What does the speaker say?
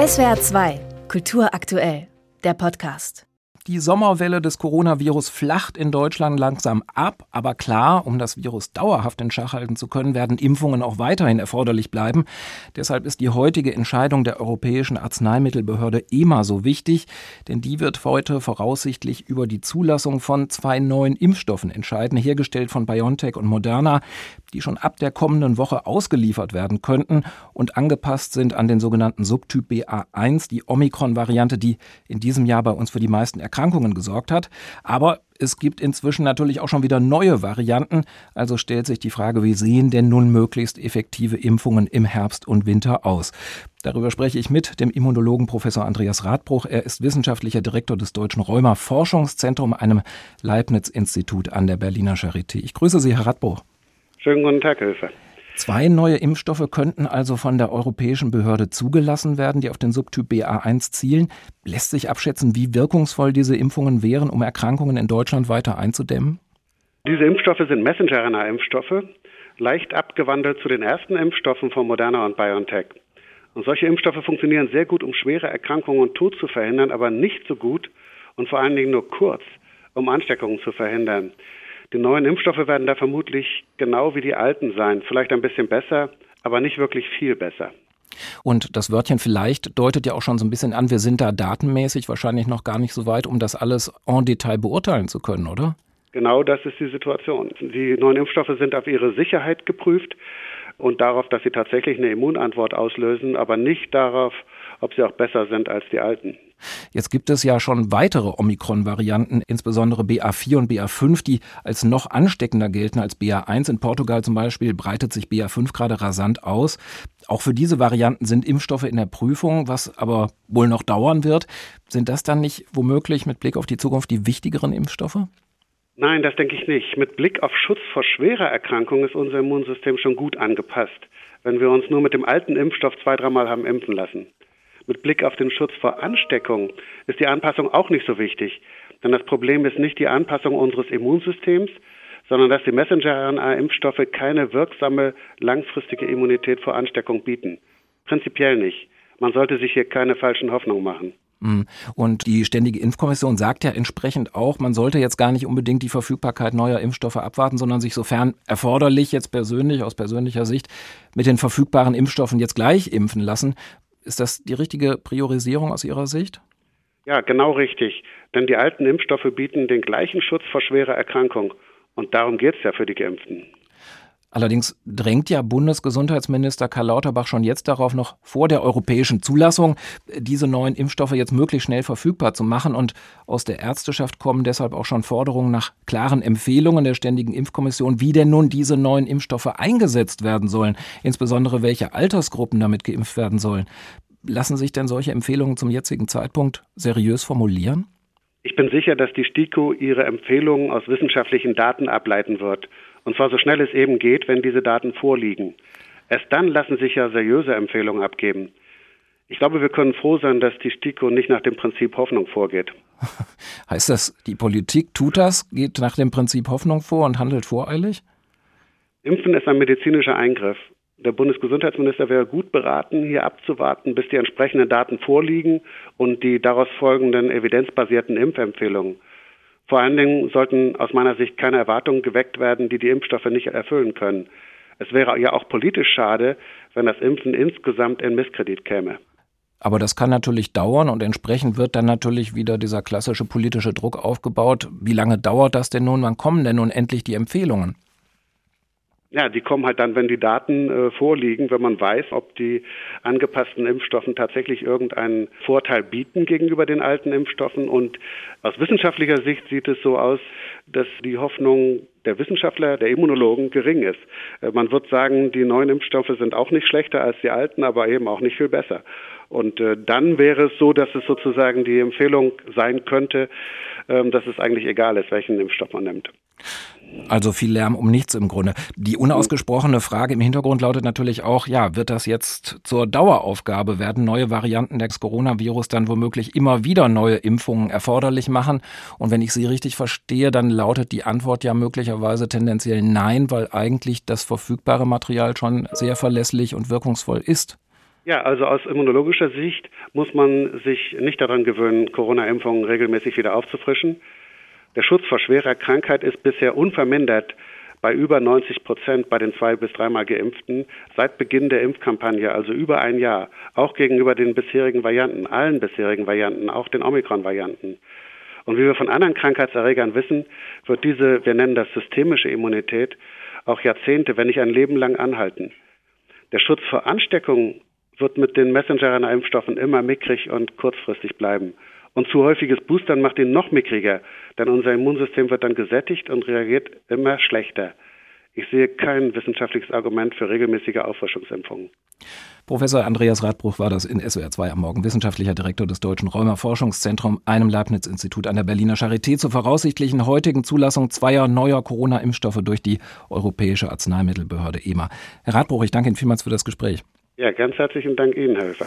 SWR 2, Kultur aktuell, der Podcast. Die Sommerwelle des Coronavirus flacht in Deutschland langsam ab, aber klar, um das Virus dauerhaft in Schach halten zu können, werden Impfungen auch weiterhin erforderlich bleiben. Deshalb ist die heutige Entscheidung der Europäischen Arzneimittelbehörde EMA so wichtig, denn die wird heute voraussichtlich über die Zulassung von zwei neuen Impfstoffen entscheiden, hergestellt von BioNTech und Moderna, die schon ab der kommenden Woche ausgeliefert werden könnten und angepasst sind an den sogenannten Subtyp BA1, die Omikron-Variante, die in diesem Jahr bei uns für die meisten Erkrankungen gesorgt hat. Aber es gibt inzwischen natürlich auch schon wieder neue Varianten. Also stellt sich die Frage, wie sehen denn nun möglichst effektive Impfungen im Herbst und Winter aus? Darüber spreche ich mit dem Immunologen Professor Andreas Radbruch. Er ist wissenschaftlicher Direktor des Deutschen Rheuma Forschungszentrums, einem Leibniz-Institut an der Berliner Charité. Ich grüße Sie, Herr Radbruch. Schönen guten Tag, Herr Höfer. Zwei neue Impfstoffe könnten also von der europäischen Behörde zugelassen werden, die auf den Subtyp BA1 zielen. Lässt sich abschätzen, wie wirkungsvoll diese Impfungen wären, um Erkrankungen in Deutschland weiter einzudämmen? Diese Impfstoffe sind Messenger-RNA-Impfstoffe, leicht abgewandelt zu den ersten Impfstoffen von Moderna und BioNTech. Und solche Impfstoffe funktionieren sehr gut, um schwere Erkrankungen und Tod zu verhindern, aber nicht so gut und vor allen Dingen nur kurz, um Ansteckungen zu verhindern. Die neuen Impfstoffe werden da vermutlich genau wie die alten sein, vielleicht ein bisschen besser, aber nicht wirklich viel besser. Und das Wörtchen vielleicht deutet ja auch schon so ein bisschen an, wir sind da datenmäßig wahrscheinlich noch gar nicht so weit, um das alles en Detail beurteilen zu können, oder? Genau das ist die Situation. Die neuen Impfstoffe sind auf ihre Sicherheit geprüft und darauf, dass sie tatsächlich eine Immunantwort auslösen, aber nicht darauf, ob sie auch besser sind als die alten. Jetzt gibt es ja schon weitere Omikron-Varianten, insbesondere BA4 und BA5, die als noch ansteckender gelten als BA1. In Portugal zum Beispiel breitet sich BA5 gerade rasant aus. Auch für diese Varianten sind Impfstoffe in der Prüfung, was aber wohl noch dauern wird. Sind das dann nicht womöglich mit Blick auf die Zukunft die wichtigeren Impfstoffe? Nein, das denke ich nicht. Mit Blick auf Schutz vor schwerer Erkrankung ist unser Immunsystem schon gut angepasst, wenn wir uns nur mit dem alten Impfstoff zwei, dreimal haben impfen lassen. Mit Blick auf den Schutz vor Ansteckung ist die Anpassung auch nicht so wichtig. Denn das Problem ist nicht die Anpassung unseres Immunsystems, sondern dass die Messenger-RNA-Impfstoffe keine wirksame langfristige Immunität vor Ansteckung bieten. Prinzipiell nicht. Man sollte sich hier keine falschen Hoffnungen machen. Mhm. Und die Ständige Impfkommission sagt ja entsprechend auch, man sollte jetzt gar nicht unbedingt die Verfügbarkeit neuer Impfstoffe abwarten, sondern sich sofern erforderlich jetzt persönlich, aus persönlicher Sicht, mit den verfügbaren Impfstoffen jetzt gleich impfen lassen. Ist das die richtige Priorisierung aus Ihrer Sicht? Ja, genau richtig. Denn die alten Impfstoffe bieten den gleichen Schutz vor schwerer Erkrankung. Und darum geht es ja für die Geimpften. Allerdings drängt ja Bundesgesundheitsminister Karl Lauterbach schon jetzt darauf, noch vor der europäischen Zulassung diese neuen Impfstoffe jetzt möglichst schnell verfügbar zu machen. Und aus der Ärzteschaft kommen deshalb auch schon Forderungen nach klaren Empfehlungen der Ständigen Impfkommission, wie denn nun diese neuen Impfstoffe eingesetzt werden sollen, insbesondere welche Altersgruppen damit geimpft werden sollen. Lassen sich denn solche Empfehlungen zum jetzigen Zeitpunkt seriös formulieren? Ich bin sicher, dass die STIKO ihre Empfehlungen aus wissenschaftlichen Daten ableiten wird und zwar so schnell es eben geht, wenn diese Daten vorliegen. Erst dann lassen sich ja seriöse Empfehlungen abgeben. Ich glaube, wir können froh sein, dass die STIKO nicht nach dem Prinzip Hoffnung vorgeht. Heißt das, die Politik tut das, geht nach dem Prinzip Hoffnung vor und handelt voreilig? Impfen ist ein medizinischer Eingriff. Der Bundesgesundheitsminister wäre gut beraten, hier abzuwarten, bis die entsprechenden Daten vorliegen und die daraus folgenden evidenzbasierten Impfempfehlungen. Vor allen Dingen sollten aus meiner Sicht keine Erwartungen geweckt werden, die die Impfstoffe nicht erfüllen können. Es wäre ja auch politisch schade, wenn das Impfen insgesamt in Misskredit käme. Aber das kann natürlich dauern und entsprechend wird dann natürlich wieder dieser klassische politische Druck aufgebaut. Wie lange dauert das denn nun? Wann kommen denn nun endlich die Empfehlungen? Ja, die kommen halt dann, wenn die Daten äh, vorliegen, wenn man weiß, ob die angepassten Impfstoffen tatsächlich irgendeinen Vorteil bieten gegenüber den alten Impfstoffen. Und aus wissenschaftlicher Sicht sieht es so aus, dass die Hoffnung der Wissenschaftler, der Immunologen gering ist. Äh, man wird sagen, die neuen Impfstoffe sind auch nicht schlechter als die alten, aber eben auch nicht viel besser. Und äh, dann wäre es so, dass es sozusagen die Empfehlung sein könnte, äh, dass es eigentlich egal ist, welchen Impfstoff man nimmt. Also viel Lärm um nichts im Grunde. Die unausgesprochene Frage im Hintergrund lautet natürlich auch, ja, wird das jetzt zur Daueraufgabe? Werden neue Varianten des Coronavirus dann womöglich immer wieder neue Impfungen erforderlich machen? Und wenn ich Sie richtig verstehe, dann lautet die Antwort ja möglicherweise tendenziell nein, weil eigentlich das verfügbare Material schon sehr verlässlich und wirkungsvoll ist. Ja, also aus immunologischer Sicht muss man sich nicht daran gewöhnen, Corona-Impfungen regelmäßig wieder aufzufrischen. Der Schutz vor schwerer Krankheit ist bisher unvermindert bei über 90 Prozent bei den zwei bis dreimal Geimpften seit Beginn der Impfkampagne, also über ein Jahr, auch gegenüber den bisherigen Varianten, allen bisherigen Varianten, auch den Omikron-Varianten. Und wie wir von anderen Krankheitserregern wissen, wird diese, wir nennen das systemische Immunität, auch Jahrzehnte, wenn nicht ein Leben lang anhalten. Der Schutz vor Ansteckung wird mit den Messenger-RNA-Impfstoffen immer mickrig und kurzfristig bleiben. Und zu häufiges Boostern macht ihn noch mickriger, denn unser Immunsystem wird dann gesättigt und reagiert immer schlechter. Ich sehe kein wissenschaftliches Argument für regelmäßige Auffrischungsimpfungen. Professor Andreas Radbruch war das in SWR 2 am Morgen, wissenschaftlicher Direktor des Deutschen Rheuma-Forschungszentrums, einem Leibniz-Institut an der Berliner Charité zur voraussichtlichen heutigen Zulassung zweier neuer Corona-Impfstoffe durch die Europäische Arzneimittelbehörde EMA. Herr Radbruch, ich danke Ihnen vielmals für das Gespräch. Ja, ganz herzlichen Dank Ihnen, Herr Höfer.